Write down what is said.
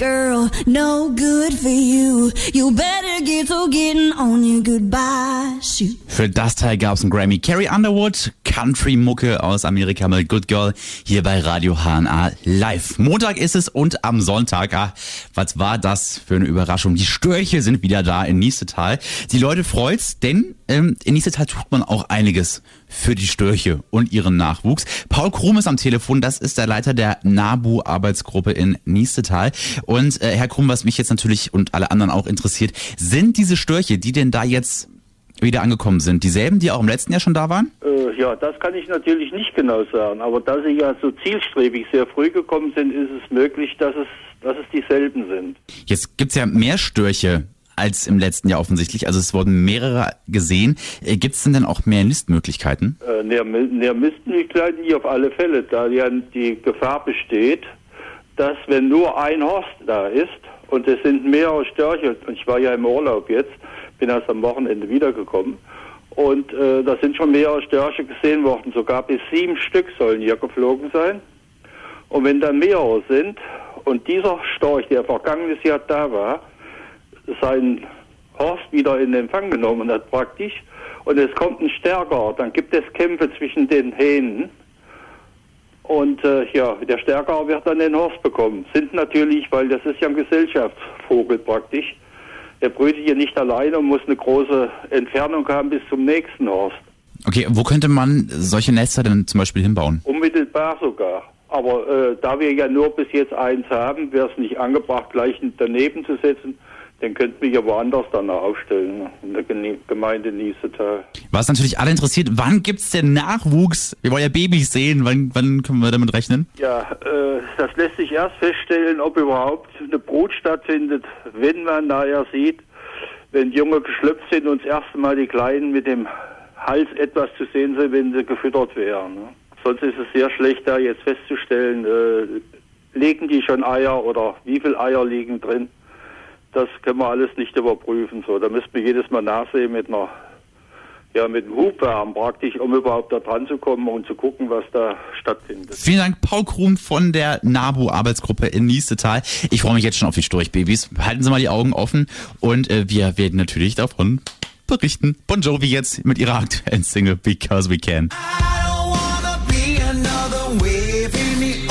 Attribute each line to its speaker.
Speaker 1: girl, no good for you. You better get to getting on your goodbye shoot.
Speaker 2: Für das Teil gab's einen Grammy. Carrie Underwood, Country-Mucke aus Amerika mit Good Girl, hier bei Radio HNA live. Montag ist es und am Sonntag, ah, was war das für eine Überraschung? Die Störche sind wieder da in Niestetal. Die Leute freut's, denn ähm, in Niestetal tut man auch einiges für die Störche und ihren Nachwuchs. Paul Krum ist am Telefon, das ist der Leiter der NABU-Arbeitsgruppe in Niestetal. Und äh, Herr Krum, was mich jetzt natürlich und alle anderen auch interessiert, sind diese Störche, die denn da jetzt wieder angekommen sind, dieselben, die auch im letzten Jahr schon da waren?
Speaker 3: Äh, ja, das kann ich natürlich nicht genau sagen, aber da sie ja so zielstrebig sehr früh gekommen sind, ist es möglich, dass es, dass es dieselben sind.
Speaker 2: Jetzt gibt's ja mehr Störche als im letzten Jahr offensichtlich. Also es wurden mehrere gesehen. Äh, Gibt es denn dann auch mehr Nistmöglichkeiten?
Speaker 3: Äh, näher Mistmöglichkeiten hier auf alle Fälle, da ja die Gefahr besteht, dass wenn nur ein Horst da ist und es sind mehrere Störche, und ich war ja im Urlaub jetzt, bin erst am Wochenende wiedergekommen, und äh, da sind schon mehrere Störche gesehen worden, sogar bis sieben Stück sollen hier geflogen sein. Und wenn dann mehrere sind und dieser Storch, der vergangenes Jahr da war, seinen Horst wieder in Empfang genommen hat praktisch und es kommt ein Stärker, dann gibt es Kämpfe zwischen den Hähnen und äh, ja, der Stärker wird dann den Horst bekommen. Sind natürlich, weil das ist ja ein Gesellschaftsvogel praktisch, der brütet hier nicht alleine und muss eine große Entfernung haben bis zum nächsten Horst.
Speaker 2: Okay, wo könnte man solche Nester denn zum Beispiel hinbauen?
Speaker 3: Unmittelbar sogar. Aber äh, da wir ja nur bis jetzt eins haben, wäre es nicht angebracht, gleich daneben zu setzen. Den könnten wir ja woanders dann aufstellen, in der Gemeinde Niesetal.
Speaker 2: Was natürlich alle interessiert, wann gibt's denn Nachwuchs? Wir wollen ja Babys sehen, wann, wann können wir damit rechnen?
Speaker 3: Ja, äh, das lässt sich erst feststellen, ob überhaupt eine Brut stattfindet, wenn man nachher sieht, wenn Junge geschlüpft sind und das erste Mal die Kleinen mit dem Hals etwas zu sehen sind, wenn sie gefüttert wären. Ne? Sonst ist es sehr schlecht, da jetzt festzustellen, äh, legen die schon Eier oder wie viele Eier liegen drin. Das können wir alles nicht überprüfen. So, da müssten wir jedes Mal nachsehen mit einer ja, mit einem Hubwärm praktisch, um überhaupt da dran zu kommen und zu gucken, was da stattfindet.
Speaker 2: Vielen Dank, Paul Krum von der NABU-Arbeitsgruppe in Niestetal. Ich freue mich jetzt schon auf die Storchbabys. Halten Sie mal die Augen offen und äh, wir werden natürlich davon berichten Bon Jovi jetzt mit ihrer aktuellen Single Because We Can.
Speaker 1: I don't wanna be another wave in the